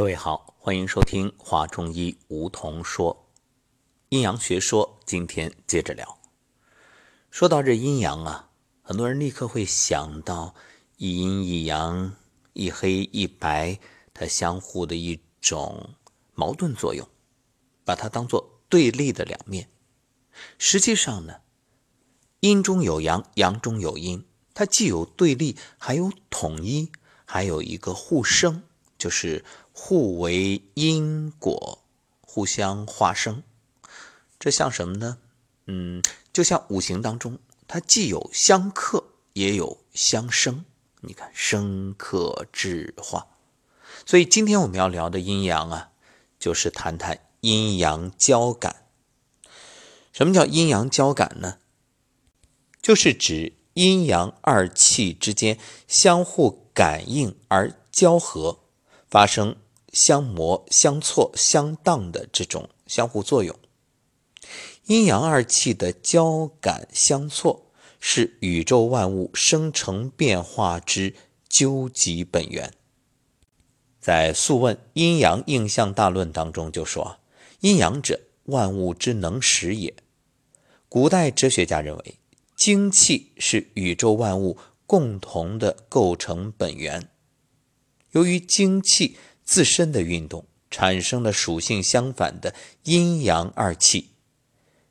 各位好，欢迎收听华中医梧桐说阴阳学说。今天接着聊，说到这阴阳啊，很多人立刻会想到一阴一阳、一黑一白，它相互的一种矛盾作用，把它当做对立的两面。实际上呢，阴中有阳，阳中有阴，它既有对立，还有统一，还有一个互生，就是互为因果，互相化生。这像什么呢？嗯，就像五行当中，它既有相克，也有相生。你看，生克制化。所以今天我们要聊的阴阳啊，就是谈谈阴阳交感。什么叫阴阳交感呢？就是指阴阳二气之间相互感应而交合，发生相磨、相错、相当的这种相互作用。阴阳二气的交感相错，是宇宙万物生成变化之究极本源。在《素问·阴阳应象大论》当中就说：“阴阳者，万物之能始也。”古代哲学家认为，精气是宇宙万物共同的构成本源。由于精气自身的运动，产生了属性相反的阴阳二气。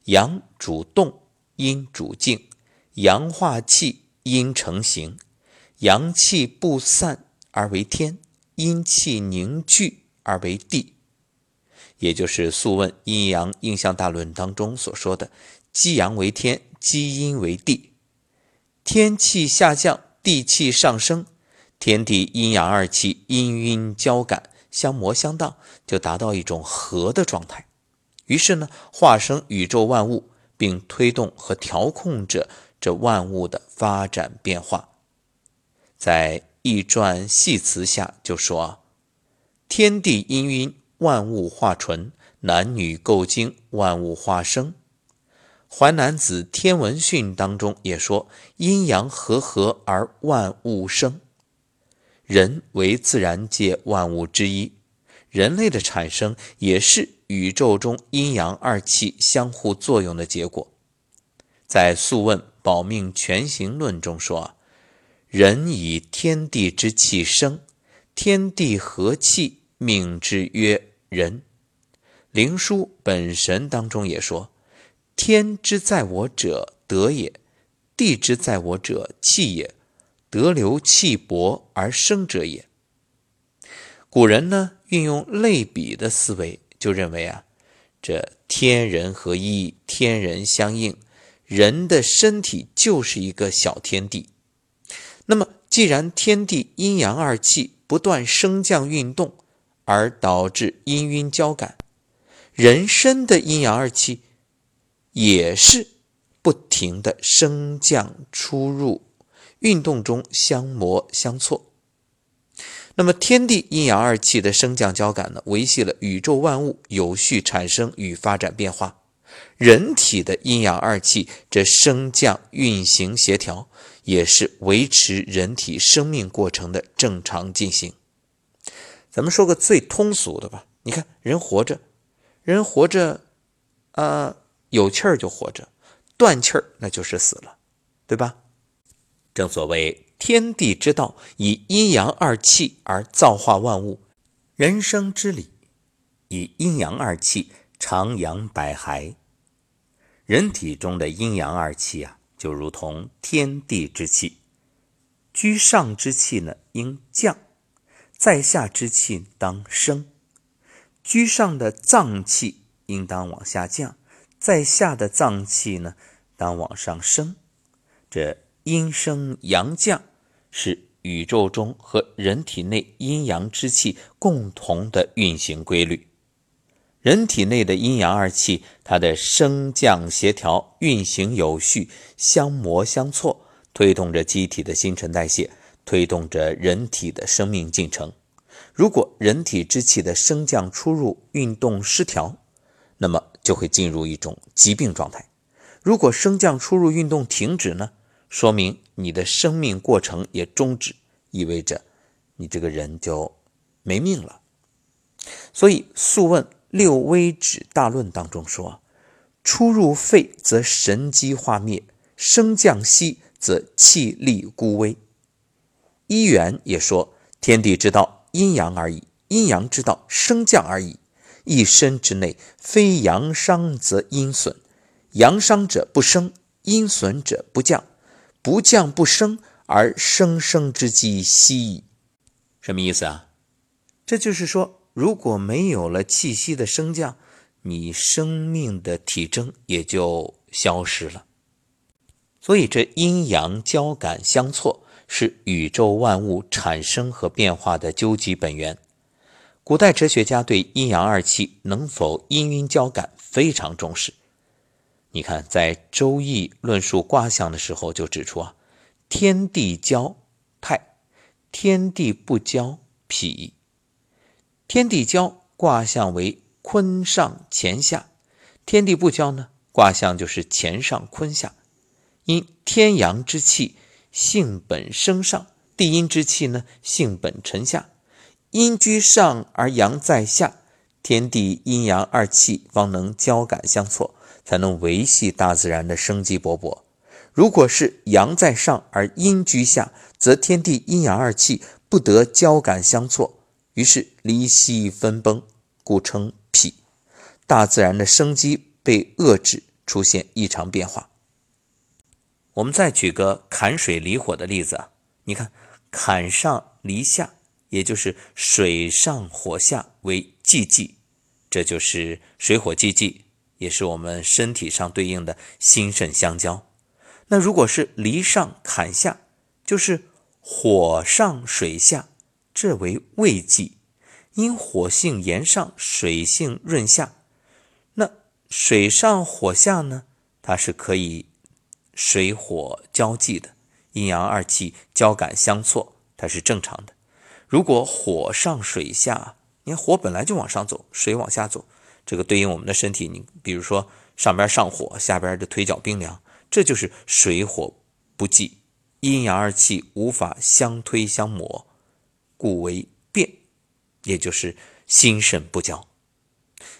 阳主动，阴主静，阳化气，阴成形，阳气不散而为天，阴气凝聚而为地，也就是《素问·阴阳应象大论》当中所说的“积阳为天，积阴为地”。天气下降，地气上升，天地阴阳二气阴阴交感，相磨相当，就达到一种和的状态。于是呢，化生宇宙万物，并推动和调控着这万物的发展变化。在《易传系辞》下就说：“天地氤氲，万物化纯；男女构精，万物化生。”《淮南子·天文训》当中也说：“阴阳和合而万物生。”人为自然界万物之一，人类的产生也是。宇宙中阴阳二气相互作用的结果，在《素问·保命全行论》中说：“人以天地之气生，天地和气，命之曰人。”《灵枢·本神》当中也说：“天之在我者，德也；地之在我者，气也。得流气薄而生者也。”古人呢，运用类比的思维。就认为啊，这天人合一，天人相应，人的身体就是一个小天地。那么，既然天地阴阳二气不断升降运动，而导致阴晕交感，人身的阴阳二气也是不停的升降出入，运动中相磨相错。那么，天地阴阳二气的升降交感呢，维系了宇宙万物有序产生与发展变化。人体的阴阳二气这升降运行协调，也是维持人体生命过程的正常进行。咱们说个最通俗的吧，你看人活着，人活着，啊，有气儿就活着，断气儿那就是死了，对吧？正所谓。天地之道，以阴阳二气而造化万物；人生之理，以阴阳二气徜徉百骸。人体中的阴阳二气啊，就如同天地之气。居上之气呢，应降；在下之气当升。居上的脏气应当往下降，在下的脏气呢，当往上升。这阴升阳降。是宇宙中和人体内阴阳之气共同的运行规律。人体内的阴阳二气，它的升降协调、运行有序、相磨相错，推动着机体的新陈代谢，推动着人体的生命进程。如果人体之气的升降出入、运动失调，那么就会进入一种疾病状态。如果升降出入、运动停止呢？说明你的生命过程也终止，意味着你这个人就没命了。所以《素问·六微止大论》当中说：“出入肺则神机化灭，升降息则气力孤微。”一元也说：“天地之道，阴阳而已；阴阳之道，升降而已。一身之内，非阳伤则阴损，阳伤者不升，阴损者不降，不降不升，而生生之机息。”什么意思啊？这就是说，如果没有了气息的升降，你生命的体征也就消失了。所以，这阴阳交感相错是宇宙万物产生和变化的究极本源。古代哲学家对阴阳二气能否阴阴交感非常重视。你看，在《周易》论述卦象的时候就指出啊：“天地交泰，天地不交否。”天地交卦象为坤上乾下，天地不交呢，卦象就是乾上坤下。因天阳之气性本升上，地阴之气呢性本沉下。阴居上而阳在下，天地阴阳二气方能交感相错，才能维系大自然的生机勃勃。如果是阳在上而阴居下，则天地阴阳二气不得交感相错。于是离析分崩，故称痞。大自然的生机被遏制，出现异常变化。我们再举个坎水离火的例子啊，你看坎上离下，也就是水上火下为寂寂，这就是水火既济，也是我们身体上对应的心肾相交。那如果是离上坎下，就是火上水下。这为胃气，因火性炎上，水性润下。那水上火下呢？它是可以水火交际的，阴阳二气交感相错，它是正常的。如果火上水下，你看火本来就往上走，水往下走，这个对应我们的身体，你比如说上边上火，下边的腿脚冰凉，这就是水火不济，阴阳二气无法相推相磨。故为变，也就是心肾不交。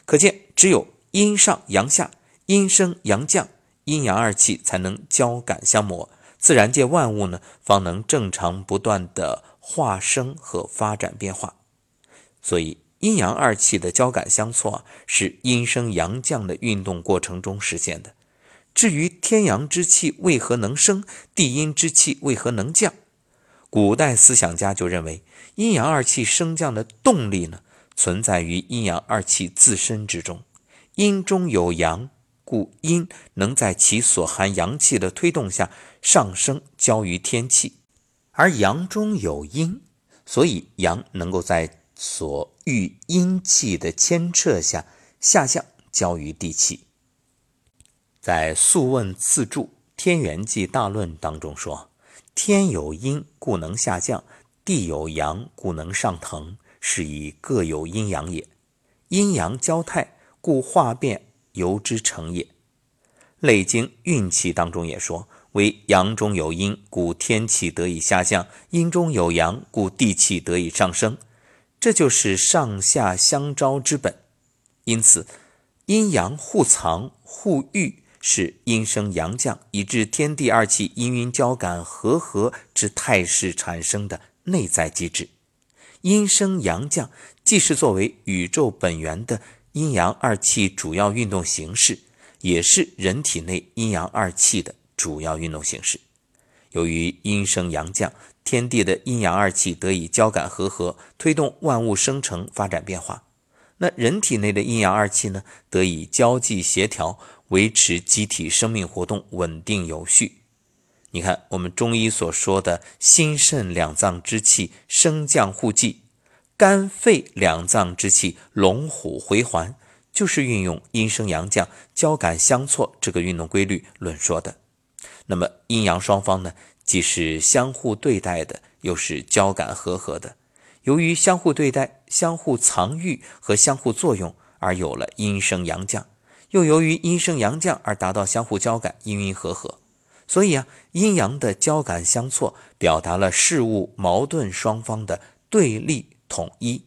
可见，只有阴上阳下，阴升阳降，阴阳二气才能交感相磨，自然界万物呢方能正常不断的化生和发展变化。所以，阴阳二气的交感相错是阴升阳降的运动过程中实现的。至于天阳之气为何能升，地阴之气为何能降？古代思想家就认为，阴阳二气升降的动力呢，存在于阴阳二气自身之中。阴中有阳，故阴能在其所含阳气的推动下上升，交于天气；而阳中有阴，所以阳能够在所遇阴气的牵扯下下降，交于地气。在《素问·次注·天元纪大论》当中说。天有阴，故能下降；地有阳，故能上腾。是以各有阴阳也。阴阳交泰，故化变由之成也。《内经·运气》当中也说：“为阳中有阴，故天气得以下降；阴中有阳，故地气得以上升。”这就是上下相招之本。因此，阴阳互藏互育。是阴升阳降，以致天地二气阴阴交感和合之态势产生的内在机制。阴升阳降既是作为宇宙本源的阴阳二气主要运动形式，也是人体内阴阳二气的主要运动形式。由于阴升阳降，天地的阴阳二气得以交感和合，推动万物生成发展变化。那人体内的阴阳二气呢，得以交际协调。维持机体生命活动稳定有序。你看，我们中医所说的心肾两脏之气升降互济，肝肺两脏之气龙虎回环，就是运用阴升阳降、交感相错这个运动规律论说的。那么，阴阳双方呢，既是相互对待的，又是交感和合的。由于相互对待、相互藏御和相互作用，而有了阴升阳降。又由于阴升阳降而达到相互交感、阴阴和合，所以啊，阴阳的交感相错，表达了事物矛盾双方的对立统一。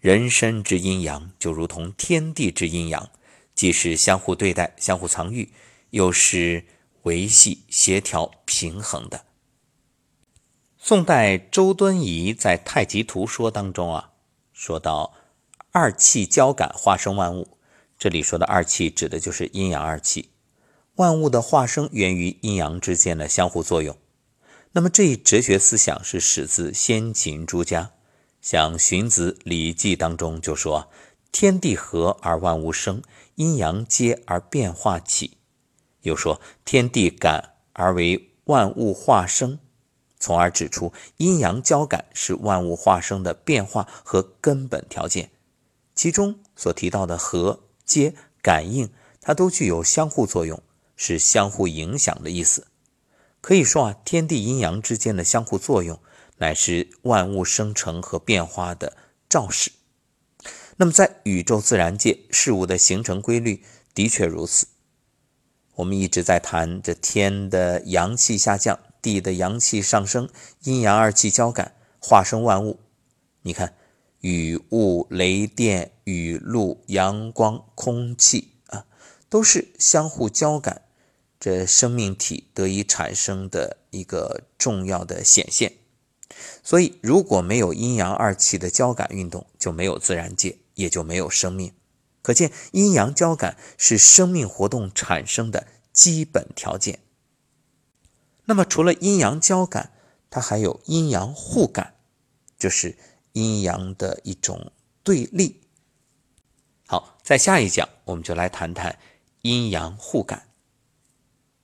人身之阴阳就如同天地之阴阳，既是相互对待、相互藏育，又是维系、协调、平衡的。宋代周敦颐在《太极图说》当中啊，说到二气交感，化生万物。这里说的二气指的就是阴阳二气，万物的化生源于阴阳之间的相互作用。那么这一哲学思想是始自先秦诸家，像荀子《礼记》当中就说：“天地合而万物生，阴阳接而变化起。”又说：“天地感而为万物化生。”从而指出阴阳交感是万物化生的变化和根本条件。其中所提到的和。接感应，它都具有相互作用，是相互影响的意思。可以说啊，天地阴阳之间的相互作用，乃是万物生成和变化的肇始。那么，在宇宙自然界，事物的形成规律的确如此。我们一直在谈这天的阳气下降，地的阳气上升，阴阳二气交感，化生万物。你看。雨雾、雷电、雨露、阳光、空气啊，都是相互交感，这生命体得以产生的一个重要的显现。所以，如果没有阴阳二气的交感运动，就没有自然界，也就没有生命。可见，阴阳交感是生命活动产生的基本条件。那么，除了阴阳交感，它还有阴阳互感，就是。阴阳的一种对立。好，在下一讲我们就来谈谈阴阳互感。